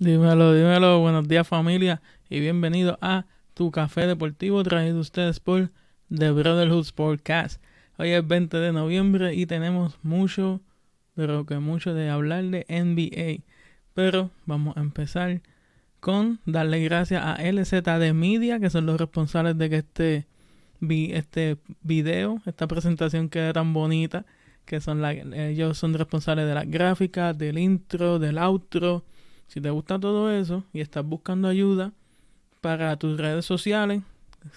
Dímelo, dímelo, buenos días familia y bienvenido a tu café deportivo traído ustedes por The Brotherhood Sportcast. Hoy es 20 de noviembre y tenemos mucho, pero que mucho de hablar de NBA. Pero vamos a empezar con darle gracias a LZD Media, que son los responsables de que este, este video, esta presentación quede tan bonita, que son la, ellos son responsables de las gráficas, del intro, del outro si te gusta todo eso y estás buscando ayuda para tus redes sociales,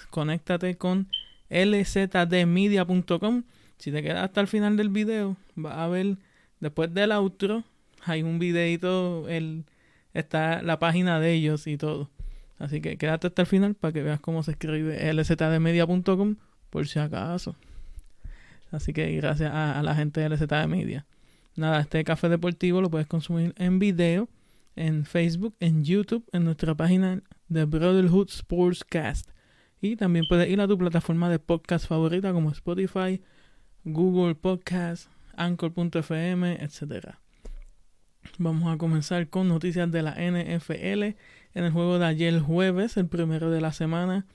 conéctate con lzdmedia.com. Si te quedas hasta el final del video, vas a ver después del outro, hay un videito, el, está la página de ellos y todo. Así que quédate hasta el final para que veas cómo se escribe lzdmedia.com por si acaso. Así que gracias a, la gente de LZD Media. Nada, este café deportivo lo puedes consumir en video en Facebook, en YouTube, en nuestra página de Brotherhood Sportscast. Y también puedes ir a tu plataforma de podcast favorita como Spotify, Google Podcast, Anchor.fm, etc. Vamos a comenzar con noticias de la NFL. En el juego de ayer jueves, el primero de la semana,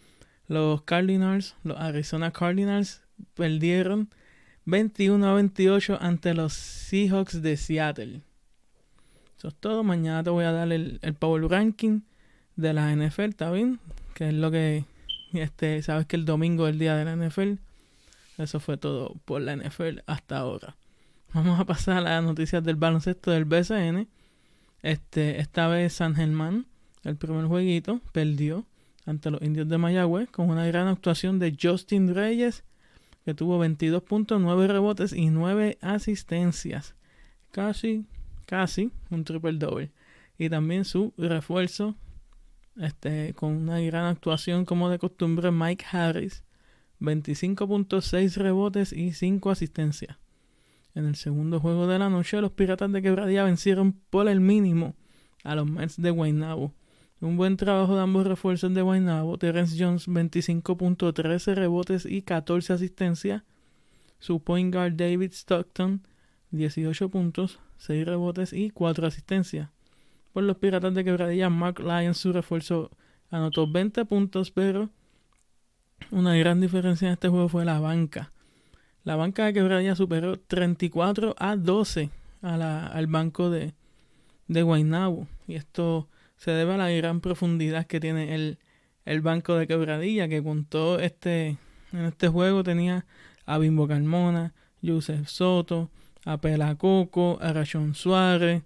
los Cardinals, los Arizona Cardinals, perdieron 21 a 28 ante los Seahawks de Seattle. Todo. Mañana te voy a dar el, Power Ranking de la NFL, ¿está bien? Que es lo que. Este, sabes que el domingo es el día de la NFL. Eso fue todo por la NFL hasta ahora. Vamos a pasar a las noticias del baloncesto del BCN. Este, esta vez San Germán, el primer jueguito, perdió ante los indios de Mayagüez con una gran actuación de Justin Reyes, que tuvo 22.9 rebotes y 9 asistencias. Casi casi un triple double. Y también su refuerzo, este, con una gran actuación como de costumbre, Mike Harris, 25.6 rebotes y 5 asistencias. En el segundo juego de la noche, los Piratas de Quebradía vencieron por el mínimo a los Mets de Guaynabo. Un buen trabajo de ambos refuerzos de Guaynabo. Terence Jones, 25.13 rebotes y 14 asistencias. Su point guard David Stockton, 18 puntos, 6 rebotes y 4 asistencias. Por los Piratas de Quebradilla, Mark Lyons, su refuerzo, anotó 20 puntos, pero una gran diferencia en este juego fue la banca. La banca de Quebradilla superó 34 a 12 al banco de, de Guaynabo. Y esto se debe a la gran profundidad que tiene el, el banco de Quebradilla, que todo este, en este juego tenía a Bimbo Carmona, Joseph Soto, a Pelacoco, a Rachón Suárez,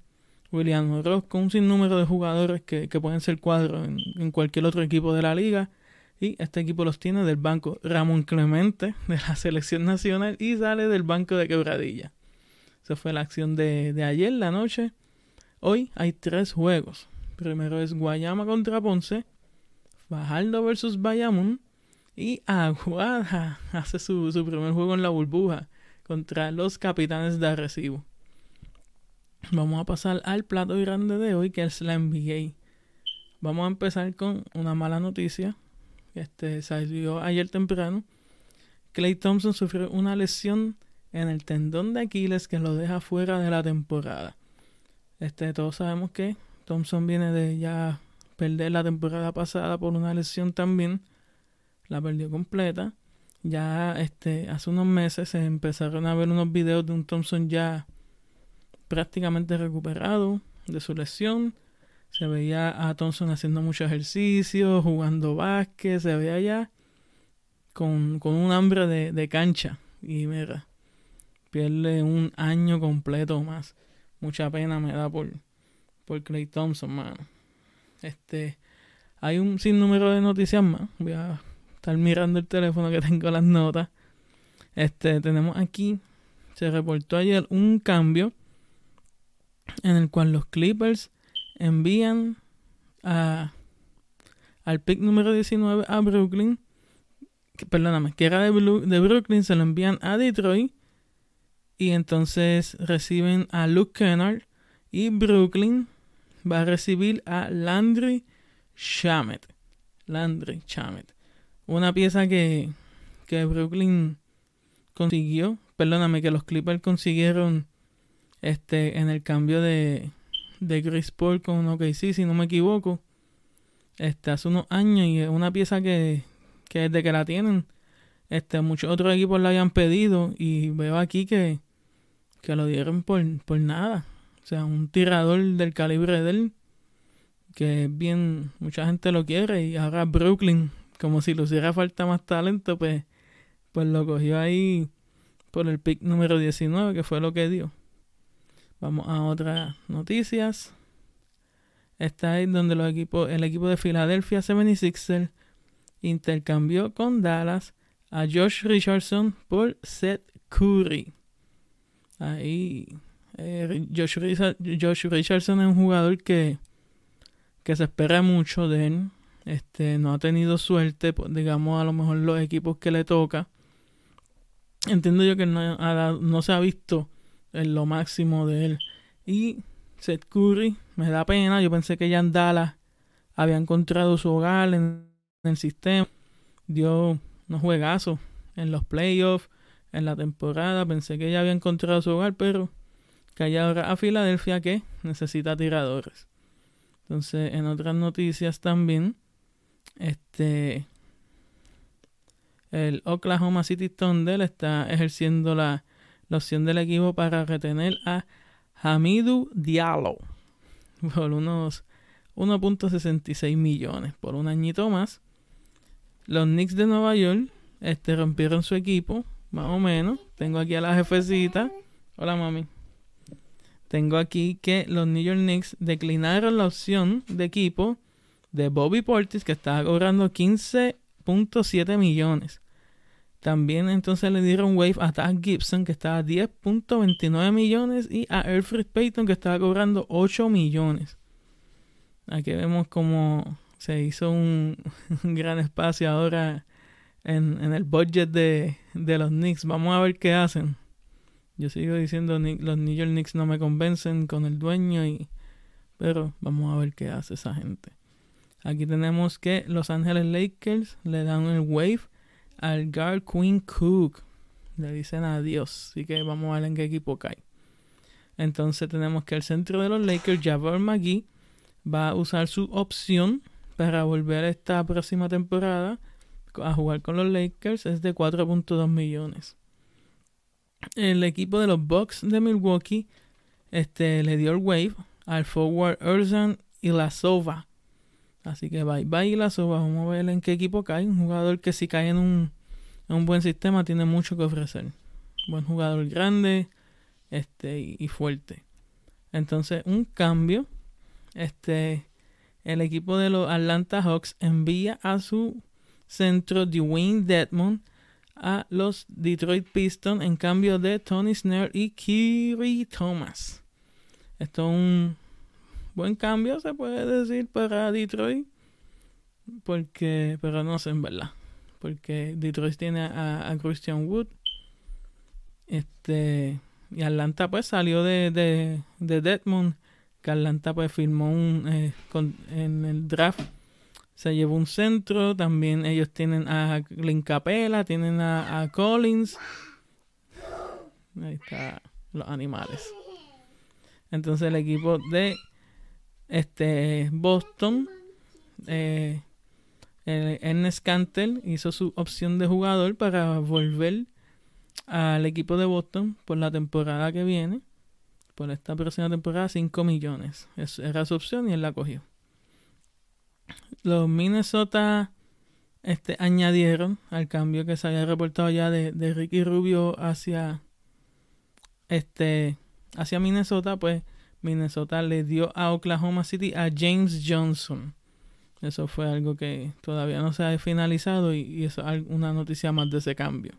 William Rosco, un sinnúmero de jugadores que, pueden ser cuadros en, cualquier otro equipo de la liga. Y este equipo los tiene del banco Ramón Clemente de la selección nacional y sale del banco de Quebradilla. Esa fue la acción de, de ayer, la noche. Hoy hay tres juegos. Primero es Guayama contra Ponce, Fajardo versus Bayamón y Aguada hace su, su primer juego en la burbuja contra los capitanes de Arrecibo. Vamos a pasar al plato grande de hoy, que es la NBA. Vamos a empezar con una mala noticia. Este salió ayer temprano. Clay Thompson sufrió una lesión en el tendón de Aquiles que lo deja fuera de la temporada. Este, todos sabemos que Thompson viene de ya perder la temporada pasada por una lesión también. La perdió completa ya este hace unos meses se empezaron a ver unos videos de un Thompson ya prácticamente recuperado de su lesión. Se veía a Thompson haciendo mucho ejercicio, jugando básquet, se veía ya con, con un hambre de, de cancha. Y mira, pierde un año completo más. Mucha pena me da por, por Clay Thompson, mano. Este, hay un sinnúmero de noticias más. Voy a estar mirando el teléfono que tengo las notas. Este, tenemos aquí, se reportó ayer un cambio en el cual los Clippers envían a, al pick número 19 a Brooklyn. perdóname, que era de, de Brooklyn, se lo envían a Detroit. Y entonces reciben a Luke Kennard. Y Brooklyn va a recibir a Landry Shamet. Landry Shamet. Una pieza que, que Brooklyn consiguió, perdóname, que los Clippers consiguieron este en el cambio de, de Chris Paul con OKC, si no me equivoco. Este, hace unos años y es una pieza que, que desde que la tienen, este, muchos otros equipos la habían pedido y veo aquí que, que lo dieron por, por nada. O sea, un tirador del calibre de él, que bien, mucha gente lo quiere y ahora Brooklyn, como si le hiciera falta más talento, pues, pues lo cogió ahí por el pick número 19, que fue lo que dio. Vamos a otras noticias. Está ahí donde los equipos, el equipo de Philadelphia 76ers intercambió con Dallas a Josh Richardson por Seth Curry. Ahí eh, Josh, Richardson es un jugador que, que se espera mucho de él. Este, no ha tenido suerte, pues, digamos, a lo mejor los equipos que le toca. Entiendo yo que no, no se ha visto en lo máximo de él. Y Seth Curry, me da pena. Yo pensé que ya en Dallas había encontrado su hogar en, el sistema. Dio unos juegazos en los playoffs, en la temporada. Pensé que ya había encontrado su hogar, pero cayó ahora a Filadelfia que necesita tiradores. Entonces, en otras noticias también, este el Oklahoma City Thunder está ejerciendo la opción del equipo para retener a Hamidou Diallo por unos 1.66 millones por un añito más. Los Knicks de Nueva York este, rompieron su equipo, más o menos. Tengo aquí a la jefecita. Hola, mami. Tengo aquí que los New York Knicks declinaron la opción de equipo de Bobby Portis, que estaba cobrando 15.7 millones. También entonces le dieron wave a Tag Gibson que estaba a 10.29 millones y a Alfred Payton que estaba cobrando 8 millones. Aquí vemos como se hizo un, gran espacio ahora en, el budget de, los Knicks. Vamos a ver qué hacen. Yo sigo diciendo los New York Knicks no me convencen con el dueño y pero vamos a ver qué hace esa gente. Aquí tenemos que Los Ángeles Lakers le dan el wave al guard Queen Cook. Le dicen adiós. Así que vamos a ver en qué equipo cae. Entonces tenemos que el centro de los Lakers, Javor McGee, va a usar su opción para volver esta próxima temporada a jugar con los Lakers. Es de 4.2 millones. El equipo de los Bucks de Milwaukee este, le dio el wave al forward Erzan y la Sova Así que bye bye la suba. Vamos a ver en qué equipo cae. Un jugador que si cae en un, un buen sistema tiene mucho que ofrecer. Buen jugador grande este, y, fuerte. Entonces, un cambio. Este, el equipo de los Atlanta Hawks envía a su centro Dwayne Dedmon a los Detroit Pistons en cambio de Tony Snare y Kiri Thomas. Esto es un buen cambio, se puede decir, para Detroit. Porque, pero no sé en verdad. Porque Detroit tiene a, Christian Wood. Este. Y Atlanta pues salió de, de, de Deadmond. Que Atlanta pues firmó un. Eh, en el draft. Se llevó un centro. También ellos tienen a Clint Capela. Tienen a, a Collins. Ahí está. Los animales. Entonces el equipo de este, Boston, eh, Ernest Cantel hizo su opción de jugador para volver al equipo de Boston por la temporada que viene. Por esta próxima temporada, 5 millones. Era su opción y él la cogió. Los Minnesota este, añadieron al cambio que se había reportado ya de, de Ricky Rubio hacia, este, hacia Minnesota, pues Minnesota le dio a Oklahoma City a James Johnson. Eso fue algo que todavía no se ha finalizado y, eso es una noticia más de ese cambio.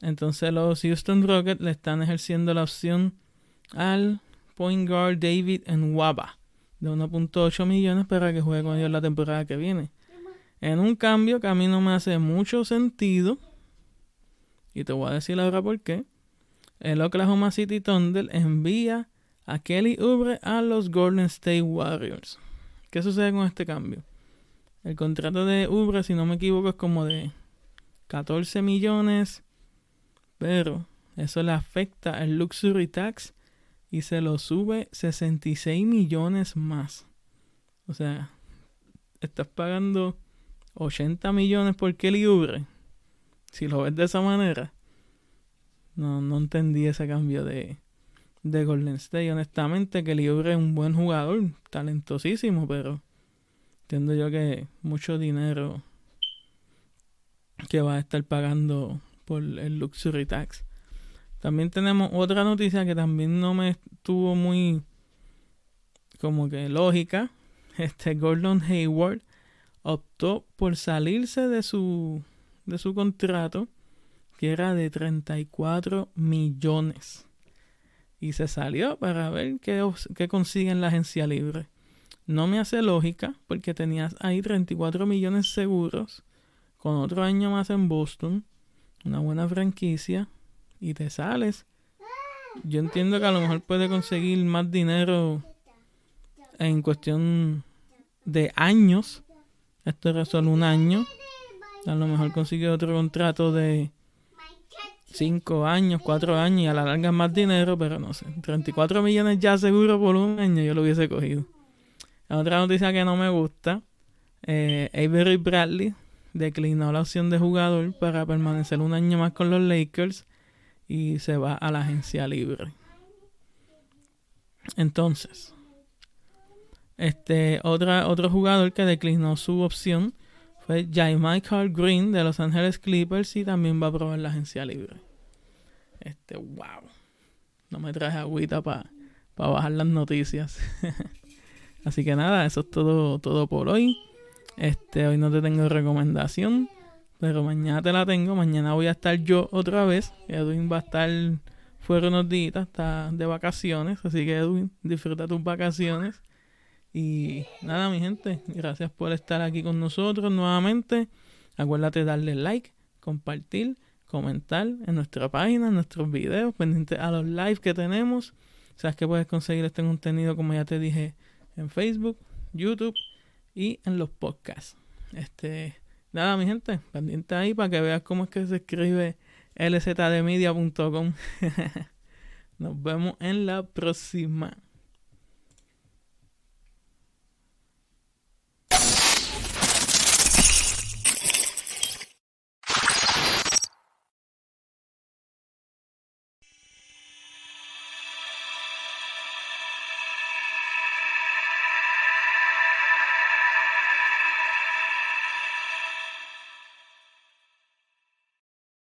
Entonces los Houston Rockets le están ejerciendo la opción al point guard David Nwaba de 1.8 millones para que juegue con ellos la temporada que viene. En un cambio que a mí no me hace mucho sentido. Y te voy a decir ahora por qué. El Oklahoma City Thunder envía a Kelly Oubre a los Golden State Warriors. ¿Qué sucede con este cambio? El contrato de Oubre, si no me equivoco, es como de 14 millones, pero eso le afecta el luxury tax y se lo sube 66 millones más. O sea, estás pagando 80 millones por Kelly Oubre. Si lo ves de esa manera. No, no entendí ese cambio de, de Golden State. Honestamente, Kelly Oubre es un buen jugador, talentosísimo, pero entiendo yo que mucho dinero que va a estar pagando por el luxury tax. También tenemos otra noticia que también no me estuvo muy como que lógica. Este Gordon Hayward optó por salirse de su de su contrato que era de 34 millones y se salió para ver qué, qué consigue en la agencia libre. No me hace lógica porque tenías ahí 34 millones seguros con otro año más en Boston, una buena franquicia y te sales. Yo entiendo que a lo mejor puede conseguir más dinero en cuestión de años. Esto era solo un año. A lo mejor consigue otro contrato de 5 años, 4 años y a la larga más dinero, pero no sé. 34 millones ya seguro por un año yo lo hubiese cogido. Otra noticia que no me gusta. Eh, Avery Bradley declinó la opción de jugador para permanecer un año más con los Lakers y se va a la agencia libre. Entonces, este otra, otro jugador que declinó su opción fue Jai Michael Green de Los Angeles Clippers y también va a probar la agencia libre. Este, wow. No me traje agüita para bajar las noticias. Así que nada, eso es todo, todo por hoy. Este, hoy no te tengo recomendación. Pero mañana te la tengo. Mañana voy a estar yo otra vez. Edwin va a estar fuera unos días, está de vacaciones. Así que Edwin, disfruta tus vacaciones. Y nada, mi gente, gracias por estar aquí con nosotros nuevamente. Acuérdate darle like, compartir, comentar en nuestra página, en nuestros videos, pendiente a los live que tenemos. Sabes que puedes conseguir este contenido, como ya te dije, en Facebook, YouTube y en los podcasts. Este, nada, mi gente, pendiente ahí para que veas cómo es que se escribe lzdmedia.com. Nos vemos en la próxima.